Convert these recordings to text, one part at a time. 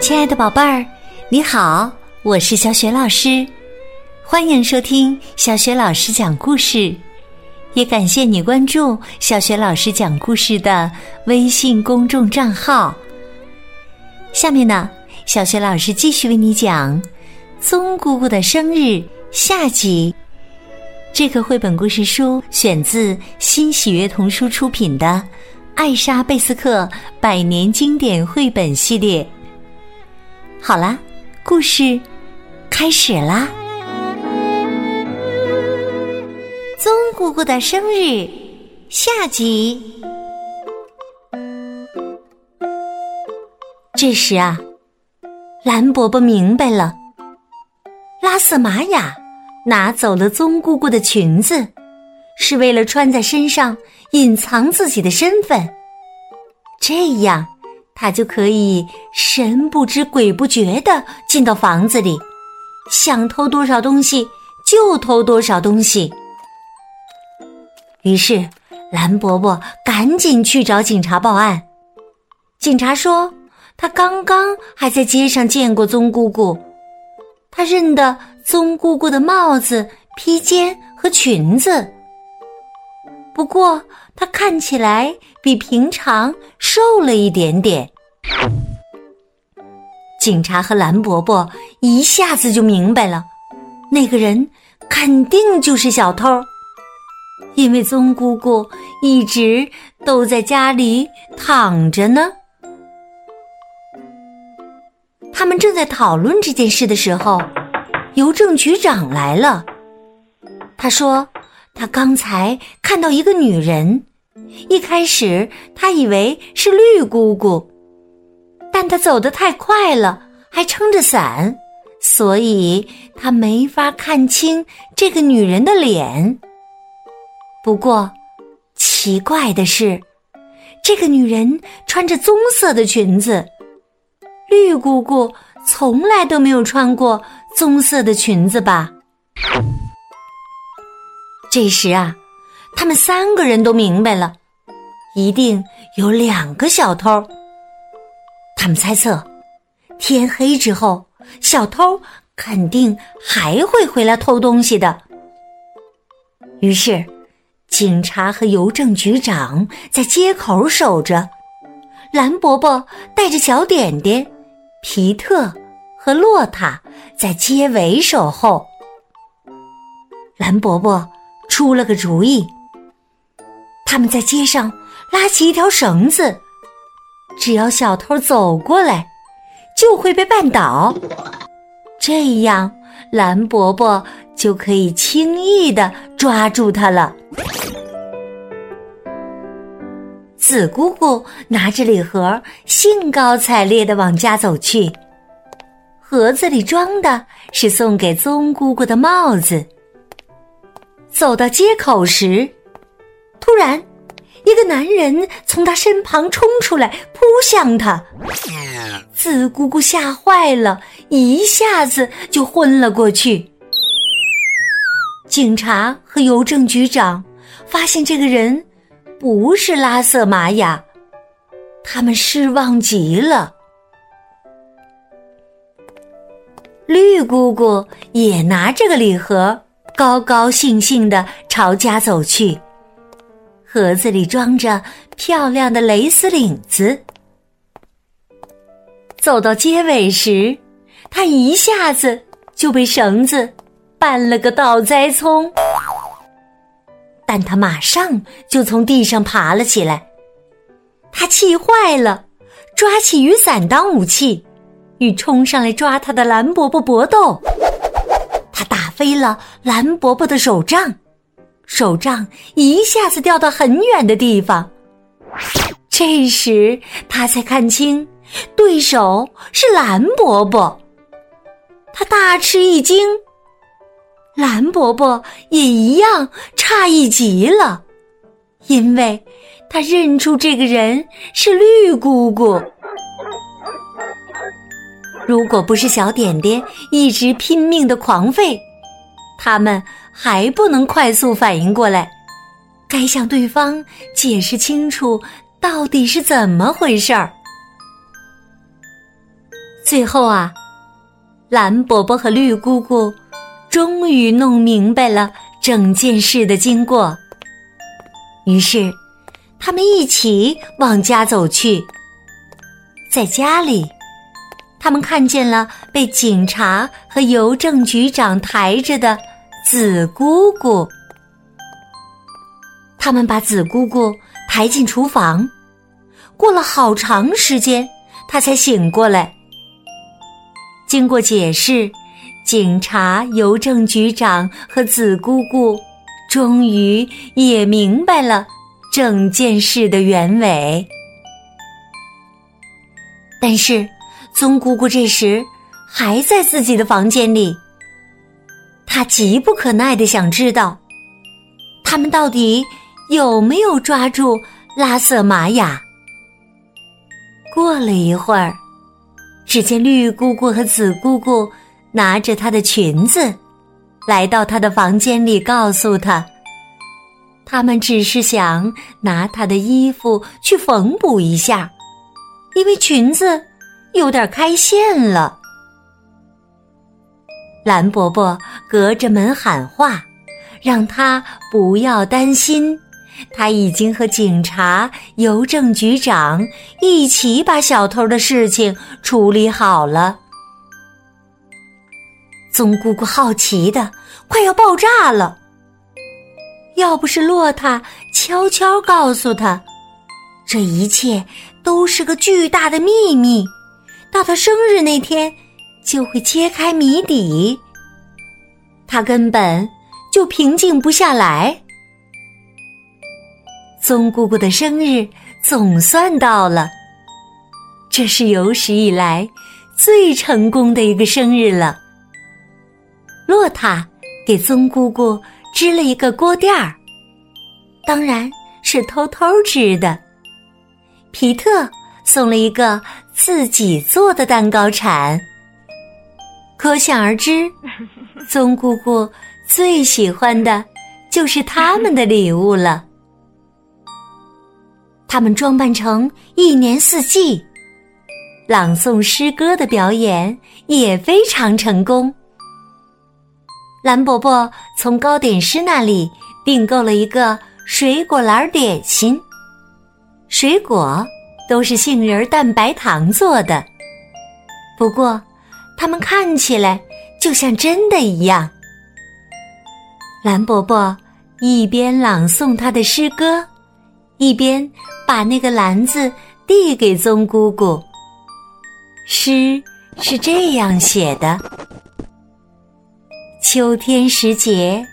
亲爱的宝贝儿，你好，我是小雪老师，欢迎收听小雪老师讲故事，也感谢你关注小雪老师讲故事的微信公众账号。下面呢，小雪老师继续为你讲《宗姑姑的生日》下集。这个绘本故事书选自新喜悦童书出品的《艾莎贝斯克百年经典绘本系列》。好啦，故事开始啦！宗姑姑的生日下集。这时啊，蓝伯伯明白了，拉瑟玛雅拿走了宗姑姑的裙子，是为了穿在身上隐藏自己的身份，这样。他就可以神不知鬼不觉的进到房子里，想偷多少东西就偷多少东西。于是蓝伯伯赶紧去找警察报案。警察说，他刚刚还在街上见过宗姑姑，他认得宗姑姑的帽子、披肩和裙子。不过，他看起来比平常瘦了一点点。警察和蓝伯伯一下子就明白了，那个人肯定就是小偷，因为宗姑姑一直都在家里躺着呢。他们正在讨论这件事的时候，邮政局长来了。他说。他刚才看到一个女人，一开始他以为是绿姑姑，但她走得太快了，还撑着伞，所以他没法看清这个女人的脸。不过，奇怪的是，这个女人穿着棕色的裙子，绿姑姑从来都没有穿过棕色的裙子吧？这时啊，他们三个人都明白了，一定有两个小偷。他们猜测，天黑之后，小偷肯定还会回来偷东西的。于是，警察和邮政局长在街口守着，蓝伯伯带着小点点、皮特和洛塔在街尾守候。蓝伯伯。出了个主意，他们在街上拉起一条绳子，只要小偷走过来，就会被绊倒，这样蓝伯伯就可以轻易的抓住他了。紫姑姑拿着礼盒，兴高采烈的往家走去，盒子里装的是送给宗姑姑的帽子。走到街口时，突然，一个男人从他身旁冲出来，扑向他。紫姑姑吓坏了，一下子就昏了过去。警察和邮政局长发现这个人不是拉瑟玛雅，他们失望极了。绿姑姑也拿这个礼盒。高高兴兴的朝家走去，盒子里装着漂亮的蕾丝领子。走到街尾时，他一下子就被绳子绊了个倒栽葱，但他马上就从地上爬了起来。他气坏了，抓起雨伞当武器，与冲上来抓他的蓝伯伯搏斗。飞了蓝伯伯的手杖，手杖一下子掉到很远的地方。这时他才看清，对手是蓝伯伯。他大吃一惊，蓝伯伯也一样诧异极了，因为他认出这个人是绿姑姑。如果不是小点点一直拼命的狂吠。他们还不能快速反应过来，该向对方解释清楚到底是怎么回事儿。最后啊，蓝伯伯和绿姑姑终于弄明白了整件事的经过，于是他们一起往家走去。在家里，他们看见了被警察和邮政局长抬着的紫姑姑。他们把紫姑姑抬进厨房，过了好长时间，她才醒过来。经过解释，警察、邮政局长和紫姑姑终于也明白了整件事的原委。但是，宗姑姑这时还在自己的房间里，他急不可耐的想知道，他们到底有没有抓住拉瑟玛雅。过了一会儿。只见绿姑姑和紫姑姑拿着她的裙子，来到她的房间里，告诉她，他们只是想拿她的衣服去缝补一下，因为裙子有点开线了。蓝伯伯隔着门喊话，让他不要担心。他已经和警察、邮政局长一起把小偷的事情处理好了。宗姑姑好奇的快要爆炸了。要不是洛塔悄悄告诉他，这一切都是个巨大的秘密，到他生日那天就会揭开谜底，他根本就平静不下来。宗姑姑的生日总算到了，这是有史以来最成功的一个生日了。洛塔给宗姑姑织了一个锅垫儿，当然是偷偷织的。皮特送了一个自己做的蛋糕铲，可想而知，宗姑姑最喜欢的就是他们的礼物了。他们装扮成一年四季，朗诵诗歌的表演也非常成功。蓝伯伯从糕点师那里订购了一个水果篮点心，水果都是杏仁蛋白糖做的，不过它们看起来就像真的一样。蓝伯伯一边朗诵他的诗歌。一边把那个篮子递给宗姑姑。诗是这样写的：秋天时节，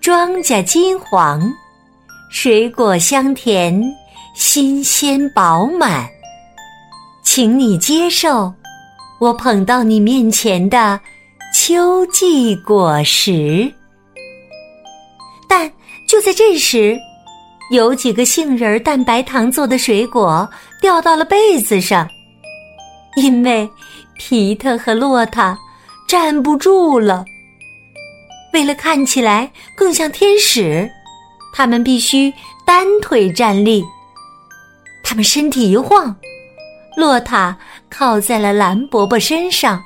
庄稼金黄，水果香甜，新鲜饱满，请你接受我捧到你面前的秋季果实。但就在这时。有几个杏仁蛋白糖做的水果掉到了被子上，因为皮特和洛塔站不住了。为了看起来更像天使，他们必须单腿站立。他们身体一晃，洛塔靠在了蓝伯伯身上，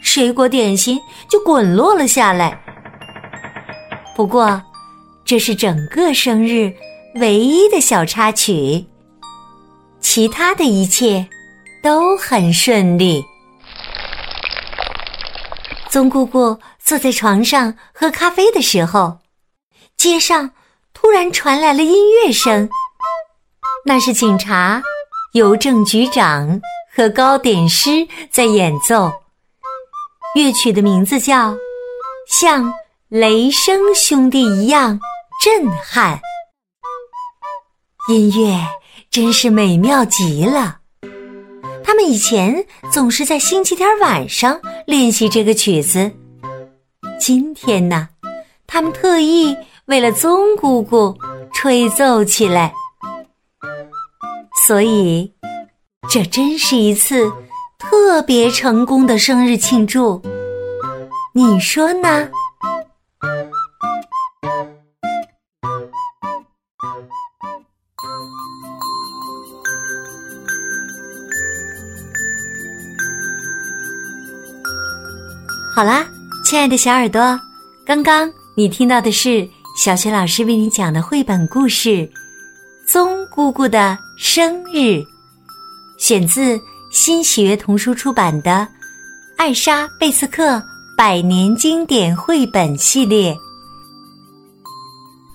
水果点心就滚落了下来。不过。这是整个生日唯一的小插曲，其他的一切都很顺利。宗姑姑坐在床上喝咖啡的时候，街上突然传来了音乐声，那是警察、邮政局长和糕点师在演奏。乐曲的名字叫《像雷声兄弟一样》。震撼，音乐真是美妙极了。他们以前总是在星期天晚上练习这个曲子，今天呢，他们特意为了宗姑姑吹奏起来。所以，这真是一次特别成功的生日庆祝你说呢？好啦亲爱的小耳朵刚刚你听到的是小学老师为你讲的绘本故事棕姑姑的生日。选自新喜悦童书出版的《艾莎·贝斯克百年经典绘本系列》。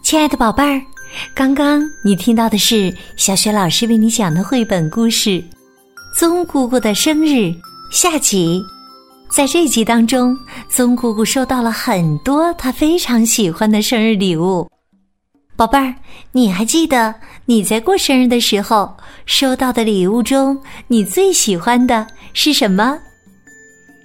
亲爱的宝贝儿，刚刚你听到的是小雪老师为你讲的绘本故事《棕姑姑的生日》下集。在这集当中，棕姑姑收到了很多她非常喜欢的生日礼物。宝贝儿，你还记得你在过生日的时候收到的礼物中，你最喜欢的是什么？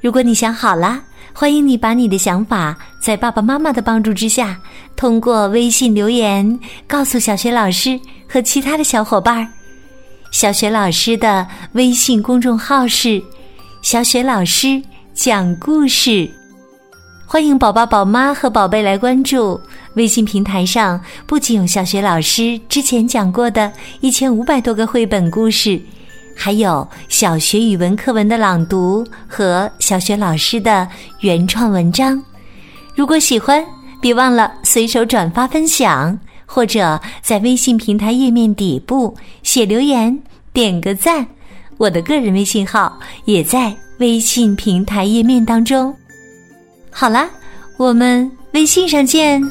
如果你想好了。欢迎你把你的想法在爸爸妈妈的帮助之下，通过微信留言告诉小学老师和其他的小伙伴。小学老师的微信公众号是“小雪老师讲故事”，欢迎宝宝、宝妈和宝贝来关注。微信平台上不仅有小学老师之前讲过的一千五百多个绘本故事。还有小学语文课文的朗读和小学老师的原创文章。如果喜欢，别忘了随手转发分享，或者在微信平台页面底部写留言，点个赞。我的个人微信号也在微信平台页面当中。好啦，我们微信上见。